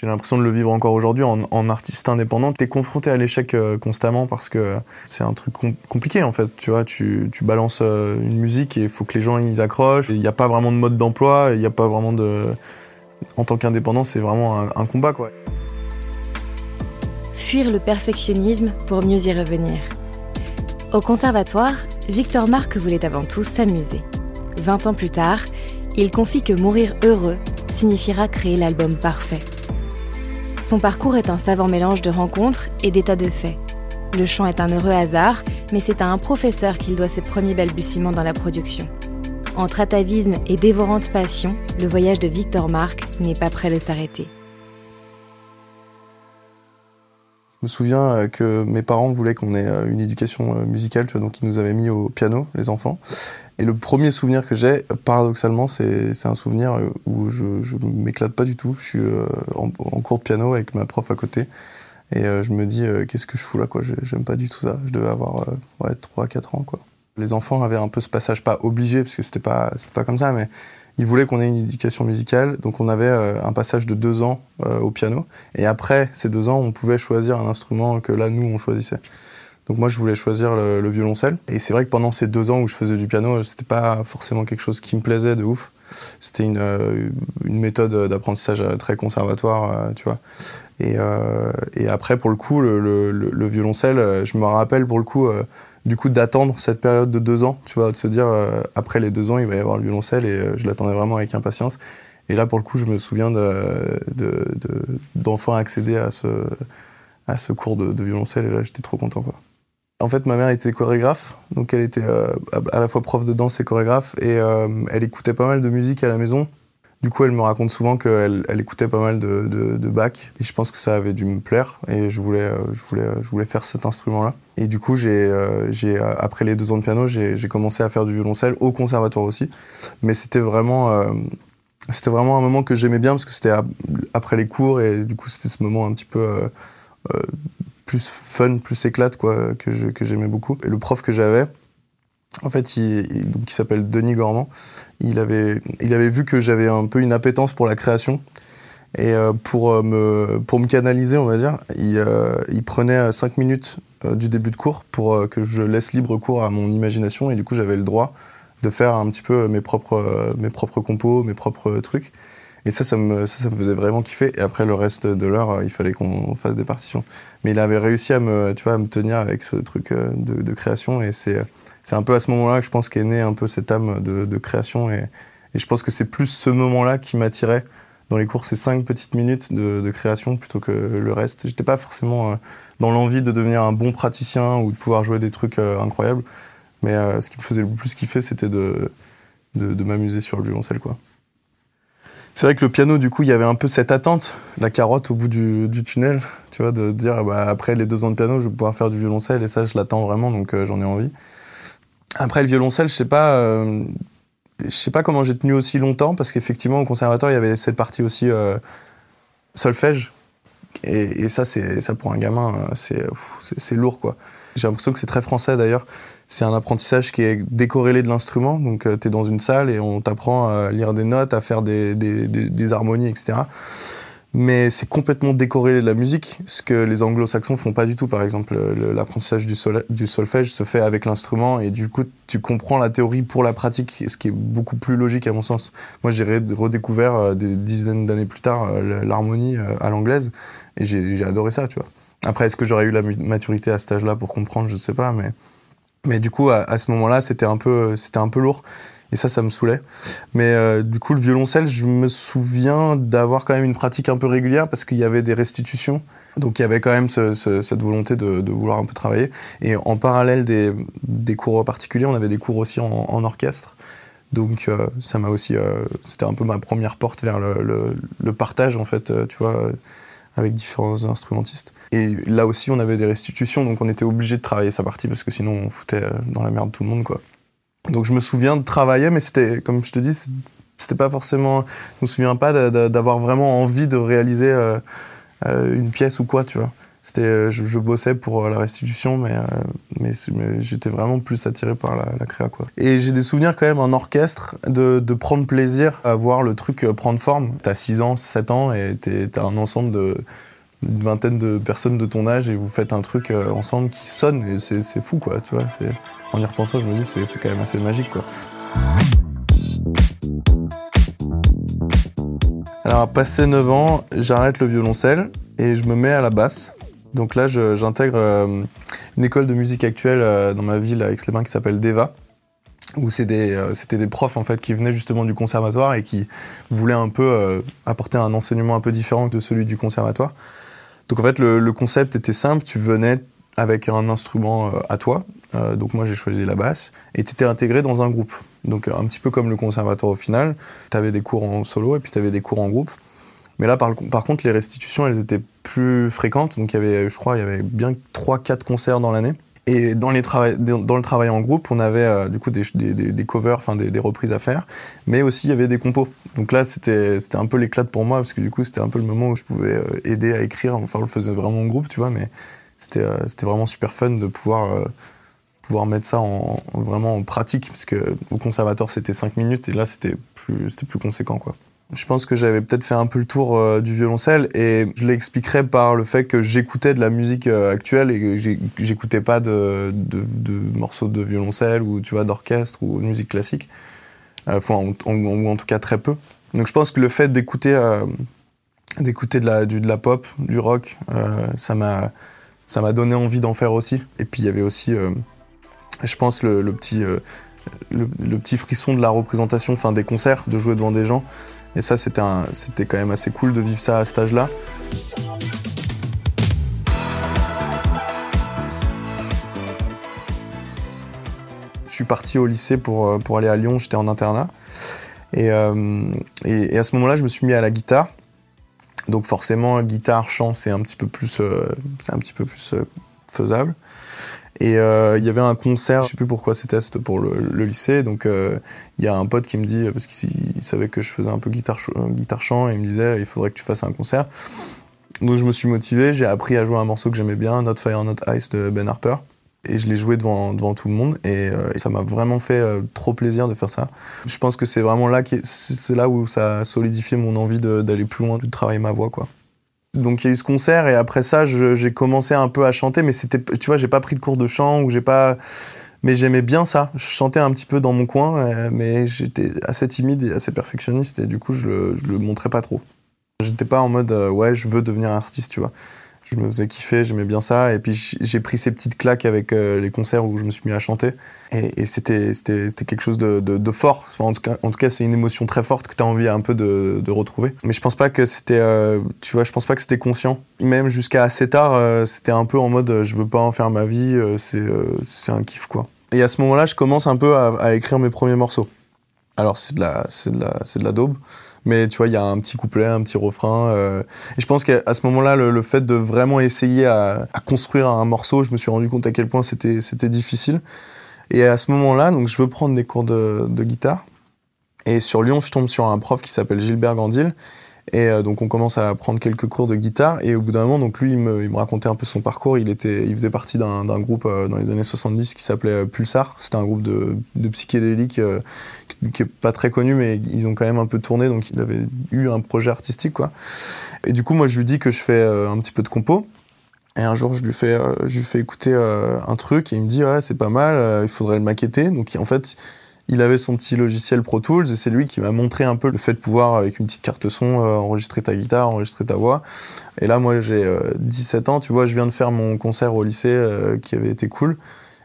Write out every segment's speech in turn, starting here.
J'ai l'impression de le vivre encore aujourd'hui en, artiste indépendant. Tu es confronté à l'échec euh, constamment parce que c'est un truc compliqué en fait. Tu vois, tu, balances euh, une musique et il faut que les gens ils accrochent. Il n'y a pas vraiment de mode d'emploi, il n'y a pas vraiment de. En tant qu'indépendant, c'est vraiment un, combat quoi. Fuir le perfectionnisme pour mieux y revenir. Au conservatoire, Victor Marc voulait avant tout s'amuser. 20 ans plus tard, il confie que mourir heureux signifiera créer l'album parfait. Son parcours est un savant mélange de rencontres et d'états de fait. Le chant est un heureux hasard, mais c'est à un professeur qu'il doit ses premiers balbutiements dans la production. Entre atavisme et dévorante passion, le voyage de Victor Marc n'est pas prêt de s'arrêter. Je me souviens euh, que mes parents voulaient qu'on ait euh, une éducation euh, musicale, donc ils nous avaient mis au piano, les enfants. Et le premier souvenir que j'ai, paradoxalement, c'est un souvenir où je, ne m'éclate pas du tout. Je suis en, cours de piano avec ma prof à côté. Et je me dis, qu'est-ce que je fous là J'aime pas du tout ça. Je devais avoir ouais, 3-4 ans. Les enfants avaient un peu ce passage, pas obligé, parce que c'était pas, pas comme ça, mais ils voulaient qu'on ait une éducation musicale. Donc on avait un passage de 2 ans au piano. Et après ces 2 ans, on pouvait choisir un instrument que là, nous, on choisissait. Donc moi, je voulais choisir le, violoncelle. Et c'est vrai que pendant ces deux ans où je faisais du piano, c'était pas forcément quelque chose qui me plaisait de ouf. C'était une, euh, méthode d'apprentissage très conservatoire, euh, tu vois. Et, euh, et, après, pour le coup, le, le, violoncelle, je me rappelle pour le coup, du coup, d'attendre cette période de deux ans, tu vois, de se dire, après les deux ans, il va y avoir le violoncelle, et je l'attendais vraiment avec impatience. Et là, pour le coup, je me souviens d'enfin de, accéder à ce, à ce cours de, de violoncelle, et là, j'étais trop content, quoi. En fait, ma mère était chorégraphe, donc elle était euh, à la fois prof de danse et chorégraphe, et euh, elle écoutait pas mal de musique à la maison. Du coup, elle me raconte souvent qu'elle elle écoutait pas mal de, de, et je pense que ça avait dû me plaire, et je voulais, euh, je voulais, je voulais faire cet instrument-là. Et du coup, après les deux ans de piano, j'ai, commencé à faire du violoncelle au conservatoire aussi, mais c'était vraiment, c'était vraiment un moment que j'aimais bien parce que c'était après les cours, et du coup, c'était ce moment un petit peu plus fun, plus éclate, quoi, que, j'aimais beaucoup. Et le prof que j'avais, en fait, il, qui s'appelle Denis Gormand, il avait, il avait vu que j'avais un peu une appétence pour la création. Et euh, pour, euh, me, pour me canaliser, on va dire, il, euh, il prenait 5 minutes du début de cours pour que je laisse libre cours à mon imagination. Et du coup, j'avais le droit de faire un petit peu mes propres, mes propres compos, mes propres trucs. Et ça ça me, faisait vraiment kiffer. Et après, le reste de l'heure, euh, il fallait qu'on fasse des partitions. Mais il avait réussi à me, tu vois, à me tenir avec ce truc euh, de, création. Et c'est un peu à ce moment-là que je pense qu'est née un peu cette âme de, création. Et, je pense que c'est plus ce moment-là qui m'attirait dans les cours, ces cinq petites minutes de, création plutôt que le reste. J'étais pas forcément euh, dans l'envie de devenir un bon praticien ou de pouvoir jouer des trucs incroyables. Mais ce qui me faisait le plus kiffer, c'était de, de, m'amuser sur le violoncelle, quoi. C'est vrai que le piano, du coup, il y avait un peu cette attente, la carotte au bout du, tunnel, tu vois, de dire bah, après les deux ans de piano, je vais pouvoir faire du violoncelle et ça, je l'attends vraiment, donc euh, j'en ai envie. Après le violoncelle, je sais pas, euh, je sais pas comment j'ai tenu aussi longtemps parce qu'effectivement au conservatoire, il y avait cette partie aussi euh, solfège et, et ça, c'est ça pour un gamin, c'est lourd quoi. J'ai l'impression que c'est très français d'ailleurs. C'est un apprentissage qui est décorrélé de l'instrument. Donc, euh, tu es dans une salle et on t'apprend à lire des notes, à faire des, des, harmonies, etc. Mais c'est complètement décorrélé de la musique, ce que les anglo-saxons font pas du tout. Par exemple, l'apprentissage du, du, solfège se fait avec l'instrument et du coup, tu comprends la théorie pour la pratique, ce qui est beaucoup plus logique à mon sens. Moi, j'ai redécouvert euh, des dizaines d'années plus tard euh, l'harmonie à l'anglaise et j'ai adoré ça, tu vois. Après, est-ce que j'aurais eu la maturité à cet âge-là pour comprendre? Je sais pas, mais, mais du coup, à, ce moment-là, c'était un, peu, un peu lourd. Et ça, ça me saoulait. Mais euh, du coup, le violoncelle, je me souviens d'avoir quand même une pratique un peu régulière parce qu'il y avait des restitutions. Donc il y avait quand même cette volonté de, vouloir un peu travailler. Et en parallèle des, des cours particuliers, on avait des cours aussi en, orchestre. Donc euh, ça m'a aussi, euh, c'était un peu ma première porte vers le, le, le partage en fait, tu vois, avec différents instrumentistes. Et là aussi, on avait des restitutions, donc on était obligé de travailler sa partie parce que sinon on foutait euh, dans la merde tout le monde, quoi. Donc je me souviens de travailler, mais c'était, comme je te dis, c'était pas forcément. Je me souviens pas d'avoir vraiment envie de réaliser euh, une pièce ou quoi, tu vois. C'était, je, bossais pour la restitution, mais, mais, j'étais vraiment plus attiré par la, créa, quoi. Et j'ai des souvenirs quand même en orchestre de, prendre plaisir à voir le truc prendre forme. T'as 6 ans, 7 ans, et t'as un ensemble de vingtaine de personnes de ton âge et vous faites un truc euh, ensemble qui sonne et c'est fou quoi, tu vois. En y repensant, je me dis c'est quand même assez magique quoi. Alors, passé 9 ans, j'arrête le violoncelle et je me mets à la basse. Donc là, j'intègre euh, une école de musique actuelle euh, dans ma ville avec les bains qui s'appelle Deva, où c'était des, profs en fait qui venaient justement du conservatoire et qui voulaient un peu apporter un enseignement un peu différent que celui du conservatoire. Donc en fait, le, concept était simple, tu venais avec un instrument euh, à toi, euh, donc moi j'ai choisi la basse, et tu étais intégré dans un groupe. Donc un petit peu comme le conservatoire au final, tu avais des cours en solo et puis tu avais des cours en groupe. Mais là, par, contre, les restitutions, elles étaient plus fréquentes. Donc, il y avait, je crois, il y avait bien 3-4 concerts dans l'année. Et dans, le travail en groupe, on avait euh, du coup des, des, covers, enfin des, reprises à faire, mais aussi il y avait des compos. Donc là, c'était un peu l'éclat pour moi, parce que du coup, c'était un peu le moment où je pouvais euh, aider à écrire. Enfin, on le faisait vraiment en groupe, tu vois, mais c'était euh, vraiment super fun de pouvoir, pouvoir mettre ça en, vraiment en pratique, parce que au conservatoire, c'était 5 minutes, et là, c'était plus, plus conséquent, quoi. Je pense que j'avais peut-être fait un peu le tour euh, du violoncelle et je l'expliquerais par le fait que j'écoutais de la musique euh, actuelle et que j'écoutais pas de, morceaux de violoncelle ou tu vois d'orchestre ou de musique classique, euh, ou en tout cas très peu. Donc je pense que le fait d'écouter d'écouter de la, pop, du rock, ça m'a ça m'a donné envie d'en faire aussi. Et puis il y avait aussi, je pense, le, petit le, petit frisson de la représentation, enfin des concerts, de jouer devant des gens. Et ça, c'était quand même assez cool de vivre ça à cet âge-là. Je suis parti au lycée pour, euh, aller à Lyon, j'étais en internat. Euh, et, à ce moment-là, je me suis mis à la guitare. Donc forcément, guitare, chant, c'est un petit peu plus, euh, c'est un petit peu plus faisable. Et euh, il y avait un concert, je sais plus pourquoi c'était, c'était pour le, lycée. Donc euh, il y a un pote qui me dit, parce qu'il savait que je faisais un peu guitare, guitare chant, il me disait, il faudrait que tu fasses un concert. Donc je me suis motivé, j'ai appris à jouer un morceau que j'aimais bien, Not Fire, Not Ice de Ben Harper. Et je l'ai joué devant, devant tout le monde et, euh, ça m'a vraiment fait trop plaisir de faire ça. Je pense que c'est vraiment là, c'est là où ça a solidifié mon envie d'aller plus loin, de travailler ma voix. quoi. Donc il y a eu ce concert et après ça, j'ai commencé un peu à chanter, mais c'était, tu vois, j'ai pas pris de cours de chant ou j'ai pas, mais j'aimais bien ça. Je chantais un petit peu dans mon coin, euh, mais j'étais assez timide et assez perfectionniste et du coup je le, je le montrais pas trop. J'étais pas en mode euh, ouais, je veux devenir artiste, tu vois je me faisais kiffer, j'aimais bien ça. Et puis j'ai pris ces petites claques avec euh, les concerts où je me suis mis à chanter. Et, c'était quelque chose de, fort. en tout cas, c'est une émotion très forte que tu as envie un peu de, retrouver. Mais je pense pas que c'était, euh, tu vois, je pense pas que c'était conscient. Même jusqu'à assez tard, euh, c'était un peu en mode je veux pas en faire ma vie, c'est un kiff quoi. Et à ce moment-là, je commence un peu à, écrire mes premiers morceaux. Alors c'est de la, de la, c'est de la daube. Mais tu vois, il y a un petit couplet, un petit refrain. Euh, et je pense qu'à ce moment-là, le, fait de vraiment essayer à, construire un morceau, je me suis rendu compte à quel point c'était, difficile. Et à ce moment-là, donc je veux prendre des cours de, guitare. Et sur Lyon, je tombe sur un prof qui s'appelle Gilbert Gandil et euh, donc on commence à prendre quelques cours de guitare et au bout d'un moment, donc lui il me, racontait un peu son parcours. Il était, il faisait partie d'un groupe euh, dans les années 70 qui s'appelait euh, Pulsar. C'était un groupe de, psychédéliques qui est pas très connu, mais ils ont quand même un peu tourné, donc il avait eu un projet artistique quoi. Et du coup moi je lui dis que je fais un petit peu de compo. Et un jour, je lui fais, je lui fais écouter un truc et il me dit ouais c'est pas mal, il faudrait le maqueter. Donc en fait, il avait son petit logiciel Pro Tools et c'est lui qui m'a montré un peu le fait de pouvoir, avec une petite carte son, euh, enregistrer ta guitare, enregistrer ta voix. Et là, moi, j'ai 17 euh, ans, tu vois, je viens de faire mon concert au lycée euh, qui avait été cool.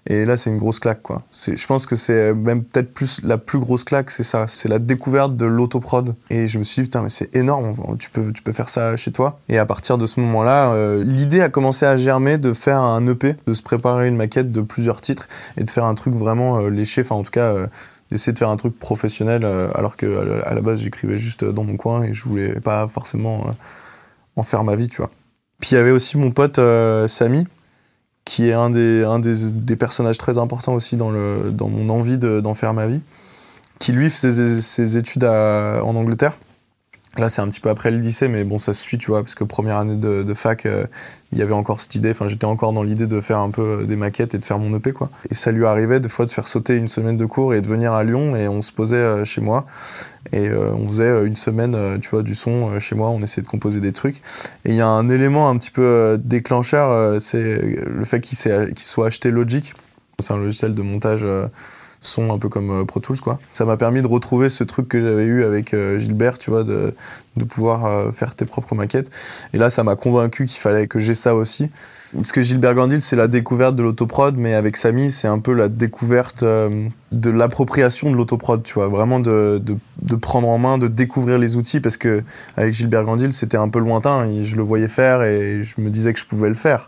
Et là, c'est une grosse claque, quoi. Je pense que c'est même peut-être plus la plus grosse claque, c'est ça. C'est la découverte de l'autoprod. Et je me suis dit, putain, mais c'est énorme. Tu peux, tu peux faire ça chez toi. Et à partir de ce moment-là, l'idée a commencé à germer de faire un EP, de se préparer une maquette de plusieurs titres et de faire un truc vraiment léché. Enfin, en tout cas, d'essayer de faire un truc professionnel euh, alors que à la base j'écrivais juste dans mon coin et je voulais pas forcément euh, en faire ma vie, tu vois. Puis il y avait aussi mon pote euh, Samy qui est un des, un des, des, personnages très importants aussi dans, le, dans mon envie d'en faire ma vie, qui lui faisait ses, études en Angleterre. Là, c'est un petit peu après le lycée, mais bon, ça se suit, tu vois, parce que première année de, fac, euh, il y avait encore cette idée, enfin, j'étais encore dans l'idée de faire un peu euh, des maquettes et de faire mon EP, quoi. Et ça lui arrivait des fois de faire sauter une semaine de cours et de venir à Lyon, et on se posait euh, chez moi, et on faisait une semaine, tu vois, du son chez moi, on essayait de composer des trucs. Et il y a un élément un petit peu déclencheur, c'est le fait qu'il soit acheté Logic. C'est un logiciel de montage son un peu comme euh, Pro Tools quoi. Ça m'a permis de retrouver ce truc que j'avais eu avec euh, Gilbert, tu vois, de, pouvoir euh, faire tes propres maquettes. Et là, ça m'a convaincu qu'il fallait que j'ai ça aussi. Parce que Gilbert Gandil, c'est la découverte de l'autoprod, mais avec Samy, c'est un peu la découverte de l'appropriation de l'autoprod, tu vois. Vraiment de, prendre en main, de découvrir les outils, parce que avec Gilbert Gandil, c'était un peu lointain. Je le voyais faire et je me disais que je pouvais le faire.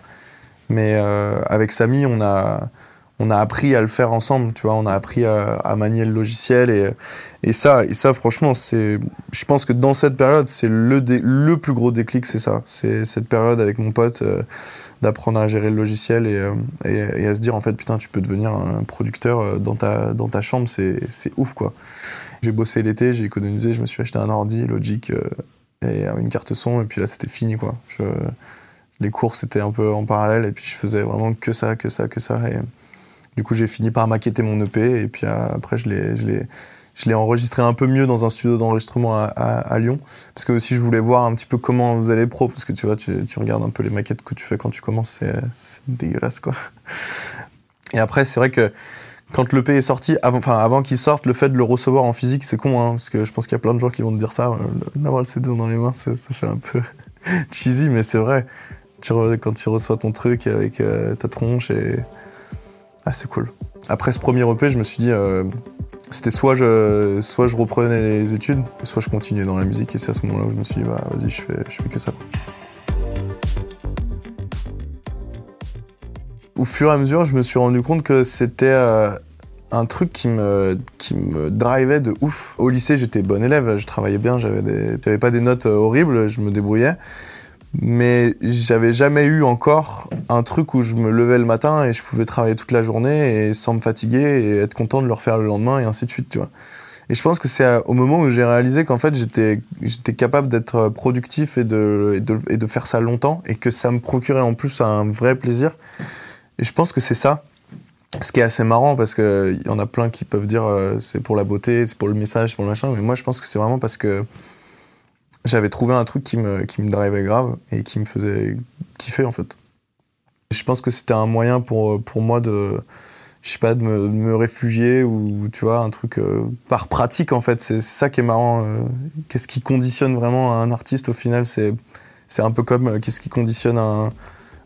Mais avec Samy, on a on a appris à le faire ensemble, tu vois, on a appris à, manier le logiciel et, et, ça, et ça franchement, c'est, je pense que dans cette période, c'est le, le plus gros déclic, c'est ça, c'est cette période avec mon pote euh, d'apprendre à gérer le logiciel et, euh, et, à se dire en fait putain, tu peux devenir un producteur euh, dans ta, dans ta chambre, c'est, ouf quoi. J'ai bossé l'été, j'ai économisé, je me suis acheté un ordi, Logic et une carte son et puis là c'était fini quoi. les cours c'était un peu en parallèle et puis je faisais vraiment que ça, que ça, que ça et du coup, j'ai fini par maqueter mon EP et puis euh, après, je l'ai, enregistré un peu mieux dans un studio d'enregistrement à, Lyon. Parce que aussi, je voulais voir un petit peu comment vous allez pro. Parce que tu vois, tu, regardes un peu les maquettes que tu fais quand tu commences, c'est, dégueulasse, quoi. Et après, c'est vrai que quand l'EP est sorti, avant, enfin, avant qu'il sorte, le fait de le recevoir en physique, c'est con, hein, parce que je pense qu'il y a plein de gens qui vont te dire ça. Euh, d'avoir le CD dans les mains, ça, fait un peu cheesy, mais c'est vrai. Quand tu reçois ton truc avec euh, ta tronche et ah, c'est cool. Après ce premier EP, je me suis dit, euh, c'était soit je, soit je reprenais les études, soit je continuais dans la musique. Et c'est à ce moment-là où je me suis dit, bah, vas-y, je fais, je fais que ça. Au fur et à mesure, je me suis rendu compte que c'était euh, un truc qui me, qui me drivait de ouf. Au lycée, j'étais bon élève, je travaillais bien, j'avais pas des notes euh, horribles, je me débrouillais mais j'avais jamais eu encore un truc où je me levais le matin et je pouvais travailler toute la journée et sans me fatiguer et être content de le refaire le lendemain et ainsi de suite, tu vois. Et je pense que c'est au moment où j'ai réalisé qu'en fait j'étais capable d'être productif et de, et de, et de faire ça longtemps et que ça me procurait en plus un vrai plaisir. Et je pense que c'est ça. Ce qui est assez marrant parce qu'il y en a plein qui peuvent dire euh, c'est pour la beauté, c'est pour le message, c'est pour le machin, mais moi je pense que c'est vraiment parce que j'avais trouvé un truc qui me, qui me drivait grave et qui me faisait kiffer en fait. Je pense que c'était un moyen pour, pour moi de, je sais pas, de me, me réfugier ou tu vois, un truc euh, par pratique en fait. C'est ça qui est marrant. Euh, qu'est-ce qui conditionne vraiment un artiste au final C'est un peu comme euh, qu'est-ce qui conditionne un,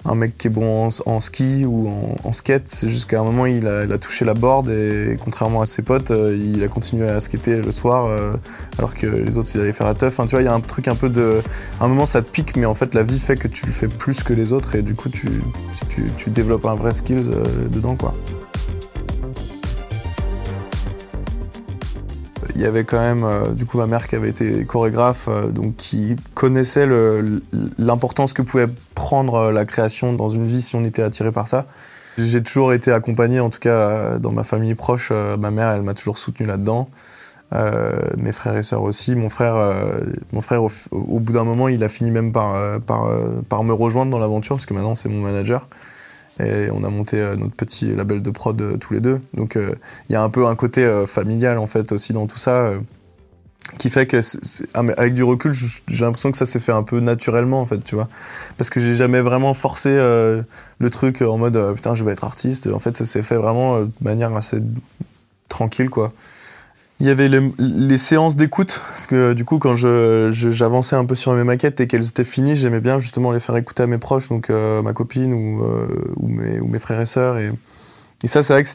un mec qui est bon en, ski ou en, skate, c'est un moment il a, touché la board et contrairement à ses potes, euh, il a continué à skater le soir euh, alors que les autres ils allaient faire la teuf. Tu vois, il y a un truc un peu de. À un moment ça te pique, mais en fait la vie fait que tu le fais plus que les autres et du coup tu, tu, développes un vrai skills euh, dedans quoi. il y avait quand même du coup ma mère qui avait été chorégraphe, donc qui connaissait l'importance que pouvait prendre euh, la création dans une vie si on était attiré par ça. J'ai toujours été accompagné, en tout cas dans ma famille proche. ma mère, elle m'a toujours soutenu là-dedans. mes frères et sœurs aussi. Mon frère, mon frère au, bout d'un moment, il a fini même par, par, me rejoindre dans l'aventure, parce que maintenant c'est mon manager. Et on a monté euh, notre petit label de prod euh, tous les deux. Donc euh, il y a un peu un côté familial en fait aussi dans tout ça qui fait que ah, avec du recul j'ai l'impression que ça s'est fait un peu naturellement en fait tu vois parce que j'ai jamais vraiment forcé le truc en mode putain je vais être artiste en fait ça s'est fait vraiment de manière assez tranquille quoi il y avait les, séances d'écoute, parce que du coup, quand j'avançais un peu sur mes maquettes et qu'elles étaient finies, j'aimais bien justement les faire écouter à mes proches, donc euh, ma copine ou, euh, mes, frères et sœurs. Et, et ça, c'est vrai que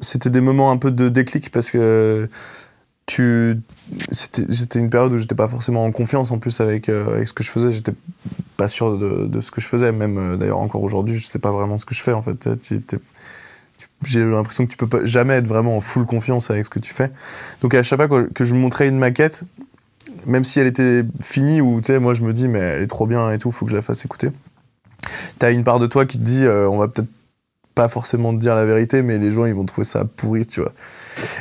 c'était des moments un peu de déclic, parce que c'était une période où j'étais pas forcément en confiance en plus avec, euh, ce que je faisais j'étais pas sûr de, ce que je faisais même d'ailleurs encore aujourd'hui je sais pas vraiment ce que je fais en fait j'ai l'impression que tu peux jamais être vraiment en full confiance avec ce que tu fais. Donc à chaque fois que je montrais une maquette, même si elle était finie ou tu sais, moi je me dis mais elle est trop bien et tout, faut que je la fasse écouter. T'as une part de toi qui te dit euh, on va peut-être pas forcément te dire la vérité, mais les gens ils vont trouver ça pourri, tu vois.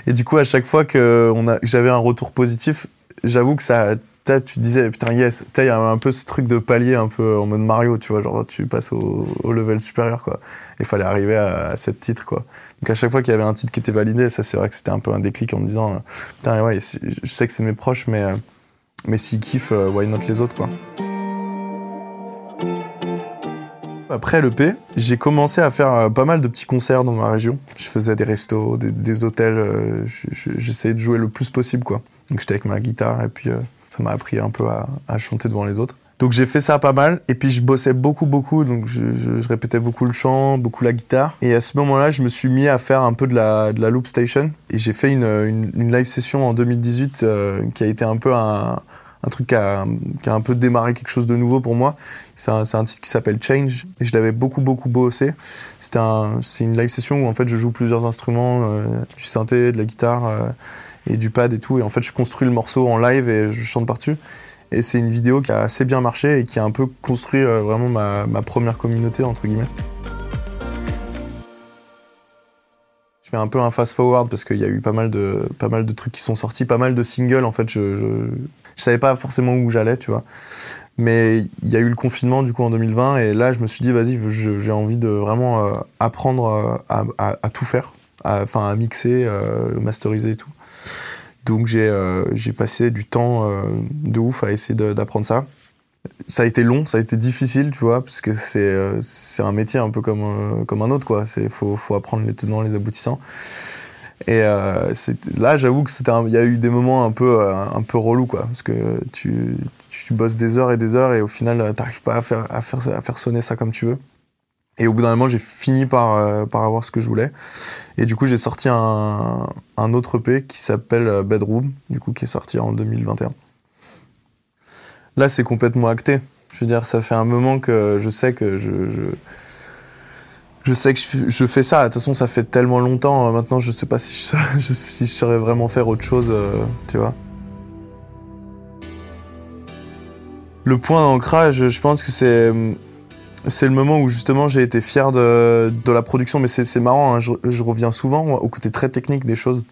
Et du coup à chaque fois que j'avais un retour positif, j'avoue que ça tu te disais, putain, yes, il y a un peu ce truc de palier un peu en mode Mario, tu vois, genre tu passes au, level supérieur, quoi. Il fallait arriver à, à cette titre, quoi. Donc à chaque fois qu'il y avait un titre qui était validé, ça c'est vrai que c'était un peu un déclic en me disant, putain, ouais, je sais que c'est mes proches, mais, mais s'ils kiffent, why not les autres, quoi. Après l'EP, j'ai commencé à faire euh, pas mal de petits concerts dans ma région. Je faisais des restos, des, hôtels, euh, j'essayais de jouer le plus possible quoi. Donc j'étais avec ma guitare et puis euh, ça m'a appris un peu à, chanter devant les autres. Donc j'ai fait ça pas mal et puis je bossais beaucoup beaucoup donc je, répétais beaucoup le chant, beaucoup la guitare et à ce moment-là je me suis mis à faire un peu de la, loop station et j'ai fait une, live session en 2018 qui a été un peu un, un truc qui a, un peu démarré quelque chose de nouveau pour moi. C'est un, titre qui s'appelle Change et je l'avais beaucoup beaucoup bossé. C'est un, une live session où en fait je joue plusieurs instruments, euh, du synthé, de la guitare euh, et du pad et tout. Et en fait je construis le morceau en live et je chante par-dessus. Et c'est une vidéo qui a assez bien marché et qui a un peu construit euh, vraiment ma, ma première communauté entre guillemets. je fais un peu un fast forward parce qu'il y a eu pas mal de pas mal de trucs qui sont sortis, pas mal de singles en fait. Je, je savais pas forcément où j'allais, tu vois. Mais il y a eu le confinement du coup en 2020 et là je me suis dit vas-y j'ai envie de vraiment euh, apprendre euh, à, tout faire, enfin à, mixer, euh, masteriser et tout. Donc j'ai passé du temps de ouf à essayer d'apprendre ça ça a été long, ça a été difficile, tu vois, parce que c'est un métier un peu comme, comme un autre, quoi. Il faut, faut, apprendre les tenants, les aboutissants. Et euh, là, j'avoue que c'était, il y a eu des moments un peu, un peu relous, quoi, parce que tu, tu bosses des heures et des heures et au final, tu n'arrives pas à faire, à, faire, sonner ça comme tu veux. Et au bout d'un moment, j'ai fini par, par avoir ce que je voulais. Et du coup, j'ai sorti un, un autre EP qui s'appelle Bedroom, du coup, qui est sorti en 2021. Là, c'est complètement acté. Je veux dire, ça fait un moment que je sais que je, sais que je, fais ça. De toute façon, ça fait tellement longtemps. Maintenant, je sais pas si je, je saurais vraiment faire autre chose, euh, tu vois. Le point d'ancrage, je pense que c'est c'est le moment où justement j'ai été fier de, de la production, mais c'est marrant, hein, je, je, reviens souvent au côté très technique des choses.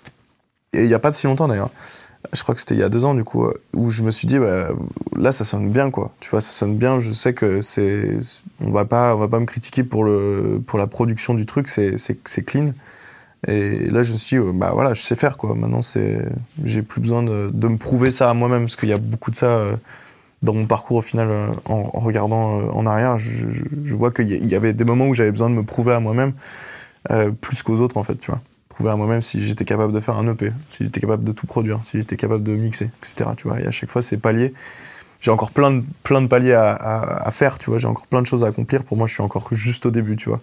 Et il n'y a pas de si longtemps d'ailleurs je crois que c'était il y a deux ans du coup, euh, où je me suis dit, bah, là ça sonne bien quoi. Tu vois, ça sonne bien. Je sais que c'est, on va pas, on va pas me critiquer pour le, pour la production du truc, c'est, c'est, clean. Et là je me suis dit, bah voilà, je sais faire quoi. Maintenant c'est, j'ai plus besoin de, de, me prouver ça à moi-même parce qu'il y a beaucoup de ça euh, dans mon parcours au final euh, en, regardant en arrière. Je vois qu'il y avait des moments où j'avais besoin de me prouver à moi-même plus qu'aux autres en fait, tu vois prouver à moi-même si j'étais capable de faire un EP, si j'étais capable de tout produire, si j'étais capable de mixer, etc. Tu vois, et à chaque fois, c'est paliers. J'ai encore plein de, plein de paliers à, faire, tu vois. J'ai encore plein de choses à accomplir. Pour moi, je suis encore juste au début, tu vois.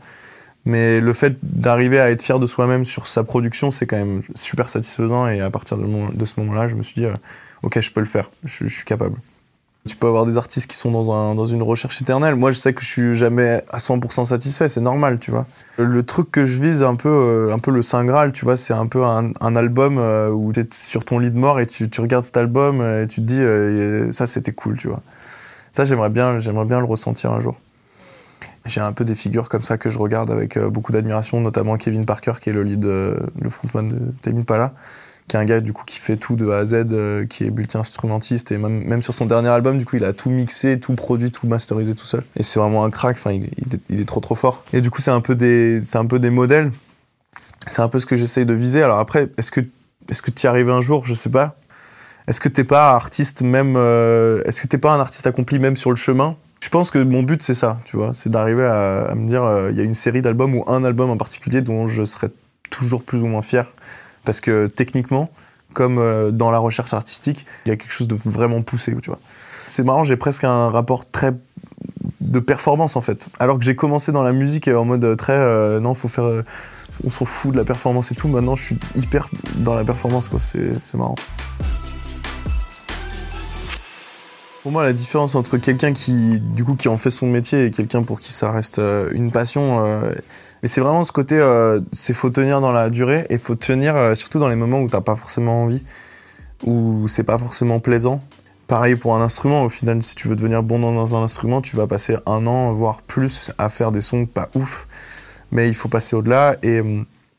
Mais le fait d'arriver à être fier de soi-même sur sa production, c'est quand même super satisfaisant. Et à partir de, de ce moment-là, je me suis dit, euh, ok, je peux le faire, je suis capable. Tu peux avoir des artistes qui sont dans, un, dans une recherche éternelle. Moi, je sais que je suis jamais à 100% satisfait, c'est normal, tu vois. Le truc que je vise, un peu, euh, un peu le Saint Graal, tu vois, c'est un peu un, album euh, où tu es sur ton lit de mort et tu, regardes cet album et tu te dis, ça c'était cool, tu vois. Ça, j'aimerais bien, bien le ressentir un jour. J'ai un peu des figures comme ça que je regarde avec euh, beaucoup d'admiration, notamment Kevin Parker, qui est le lead, le frontman de Tame Pala qui est un gars du coup qui fait tout de A à Z, euh, qui est multi-instrumentiste et même, même, sur son dernier album, du coup, il a tout mixé, tout produit, tout masterisé tout seul. Et c'est vraiment un crack. Enfin, il, est trop trop fort. Et du coup, c'est un peu des, c'est un peu des modèles. C'est un peu ce que j'essaye de viser. Alors après, est-ce que, est-ce que tu y arrives un jour? Je sais pas. Est-ce que t'es pas artiste même euh, Est-ce que t'es pas un artiste accompli même sur le chemin? Je pense que mon but c'est ça, tu vois, c'est d'arriver à, me dire euh, il y a une série d'albums ou un album en particulier dont je serais toujours plus ou moins fier parce que techniquement, comme euh, dans la recherche artistique, il y a quelque chose de vraiment poussé, tu vois. C'est marrant, j'ai presque un rapport très de performance en fait. Alors que j'ai commencé dans la musique en mode très euh, non, faut faire euh, on s'en fout de la performance et tout. Maintenant, je suis hyper dans la performance quoi, c'est marrant. Pour moi, la différence entre quelqu'un qui, du coup, qui en fait son métier et quelqu'un pour qui ça reste une passion, mais c'est vraiment ce côté, euh, c'est faut tenir dans la durée et faut tenir euh, surtout dans les moments où t'as pas forcément envie, où c'est pas forcément plaisant. Pareil pour un instrument, au final, si tu veux devenir bon dans un instrument, tu vas passer un an, voire plus, à faire des sons pas ouf. Mais il faut passer au-delà et,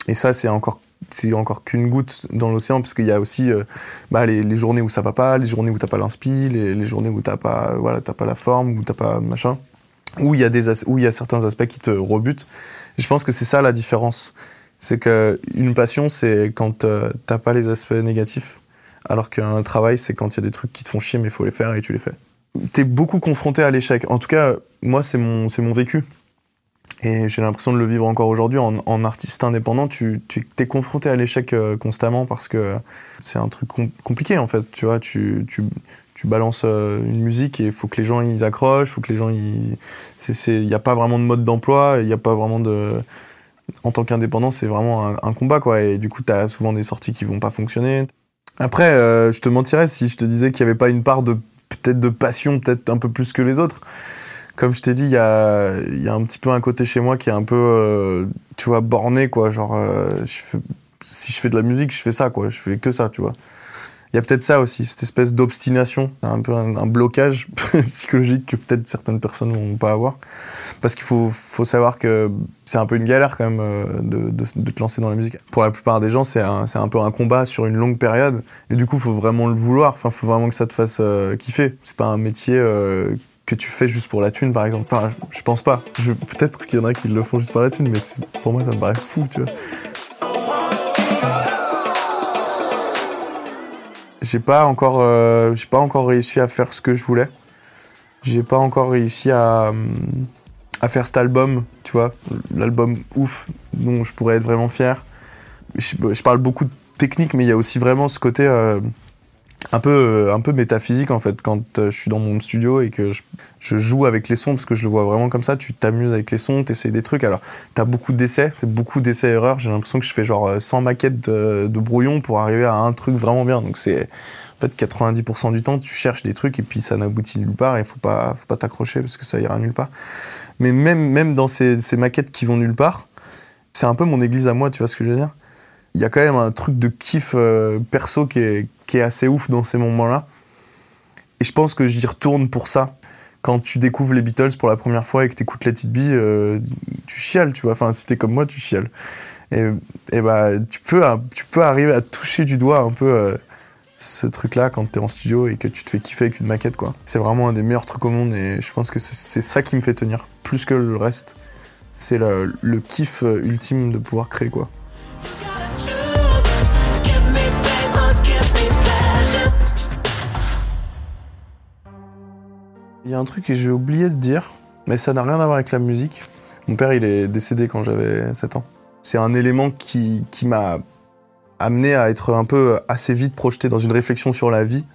et ça, c'est encore c'est encore qu'une goutte dans l'océan, parce qu'il y a aussi euh, bah, les, journées où ça va pas, les journées où t'as pas l'inspi, les, journées où t'as pas, voilà, pas la forme, où t'as pas machin, où il y a des où il y a certains aspects qui te rebutent. je pense que c'est ça la différence. C'est qu'une passion, c'est quand euh, t'as pas les aspects négatifs, alors qu'un travail, c'est quand il y a des trucs qui te font chier, mais il faut les faire et tu les fais. T'es beaucoup confronté à l'échec. En tout cas, moi, c'est mon, mon vécu. Et j'ai l'impression de le vivre encore aujourd'hui. En, artiste indépendant, tu, tu es confronté à l'échec euh, constamment parce que c'est un truc compliqué en fait. Tu vois, tu, tu, tu balances euh, une musique et il faut que les gens ils accrochent, faut que les gens. Il n'y a pas vraiment de mode d'emploi, il n'y a pas vraiment de. En tant qu'indépendant, c'est vraiment un, combat quoi. Et du coup, tu as souvent des sorties qui vont pas fonctionner. Après, euh, je te mentirais si je te disais qu'il n'y avait pas une part de peut-être de passion, peut-être un peu plus que les autres comme je t'ai dit, il y a, un petit peu un côté chez moi qui est un peu, euh, tu vois, borné, quoi. Genre, si je fais de la musique, je fais ça, quoi. Je fais que ça, tu vois. Il y a peut-être ça aussi, cette espèce d'obstination, un peu un, blocage psychologique que peut-être certaines personnes vont pas avoir. Parce qu'il faut, savoir que c'est un peu une galère quand même euh, de, te lancer dans la musique. Pour la plupart des gens, c'est un, un, peu un combat sur une longue période. Et du coup, il faut vraiment le vouloir. Enfin, faut vraiment que ça te fasse kiffer. C'est pas un métier que tu fais juste pour la thune, par exemple. Enfin, je, pense pas. Peut-être qu'il y en a qui le font juste pour la thune, mais pour moi, ça me paraît fou, tu vois. J'ai pas encore, euh, j'ai pas encore réussi à faire ce que je voulais. J'ai pas encore réussi à, à faire cet album, tu vois, l'album ouf dont je pourrais être vraiment fier. Je, parle beaucoup de technique, mais il y a aussi vraiment ce côté. Euh, un peu, euh, un peu métaphysique en fait quand euh, je suis dans mon studio et que je, joue avec les sons parce que je le vois vraiment comme ça tu t'amuses avec les sons t'essayes des trucs. Alors t'as beaucoup d'essais c'est beaucoup d'essais erreurs. J'ai l'impression que je fais genre 100 euh, maquettes de, brouillon pour arriver à un truc vraiment bien. Donc c'est en fait 90% du temps tu cherches des trucs et puis ça n'aboutit nulle part et faut pas faut pas t'accrocher parce que ça ira nulle part. Mais même même dans ces, ces maquettes qui vont nulle part c'est un peu mon église à moi tu vois ce que je veux dire? Il y a quand même un truc de kiff perso qui est, qui est assez ouf dans ces moments-là. Et je pense que j'y retourne pour ça. Quand tu découvres les Beatles pour la première fois et que tu écoutes Let It Be, euh, tu chiales, tu vois. Enfin, si t'es comme moi, tu chiales. Et, et bah, tu peux, tu peux arriver à toucher du doigt un peu euh, ce truc-là quand t'es en studio et que tu te fais kiffer avec une maquette, quoi. C'est vraiment un des meilleurs trucs au monde et je pense que c'est ça qui me fait tenir, plus que le reste. C'est le, le kiff euh, ultime de pouvoir créer, quoi. Il y a un truc que j'ai oublié de dire, mais ça n'a rien à voir avec la musique. Mon père, il est décédé quand j'avais 7 ans. C'est un élément qui, qui m'a amené à être un peu assez vite projeté dans une réflexion sur la vie.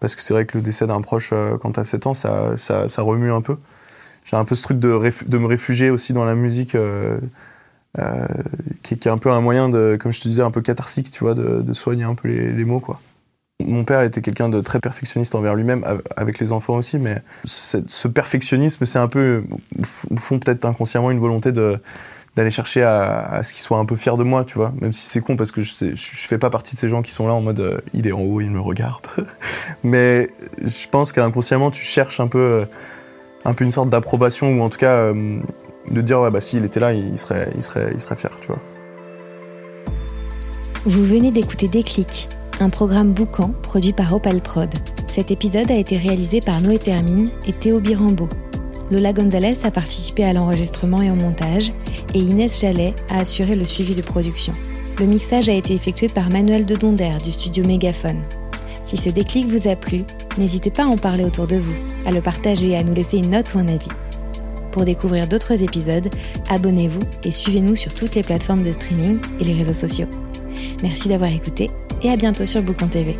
Parce que c'est vrai que le décès d'un proche euh, quand t'as 7 ans, ça, ça, remue un peu. J'ai un peu ce truc de, de, me réfugier aussi dans la musique, euh, euh, qui, qui, est un peu un moyen de, comme je te disais, un peu catharsique, tu vois, de, de soigner un peu les mots, quoi. Mon père était quelqu'un de très perfectionniste envers lui-même, avec les enfants aussi, mais ce perfectionnisme, c'est un peu, au fond, peut-être inconsciemment, une volonté de d'aller chercher à, ce qu'il soit un peu fier de moi, tu vois. Même si c'est con parce que je, sais, je, fais pas partie de ces gens qui sont là en mode euh, il est en haut, il me regarde. Mais je pense qu'inconsciemment tu cherches un peu, euh, un peu une sorte d'approbation ou en tout cas euh, de dire ouais bah s'il était là, il serait, il serait, il serait fier, tu vois. Vous venez d'écouter Déclic, un programme boucan produit par Opal Prod. Cet épisode a été réalisé par Noé Termine et Théo Birambeau. Lola Gonzalez a participé à l'enregistrement et au montage, et Inès Jallet a assuré le suivi de production. Le mixage a été effectué par Manuel Dedonder du studio Mégaphone. Si ce déclic vous a plu, n'hésitez pas à en parler autour de vous, à le partager et à nous laisser une note ou un avis. Pour découvrir d'autres épisodes, abonnez-vous et suivez-nous sur toutes les plateformes de streaming et les réseaux sociaux. Merci d'avoir écouté et à bientôt sur Boucan TV.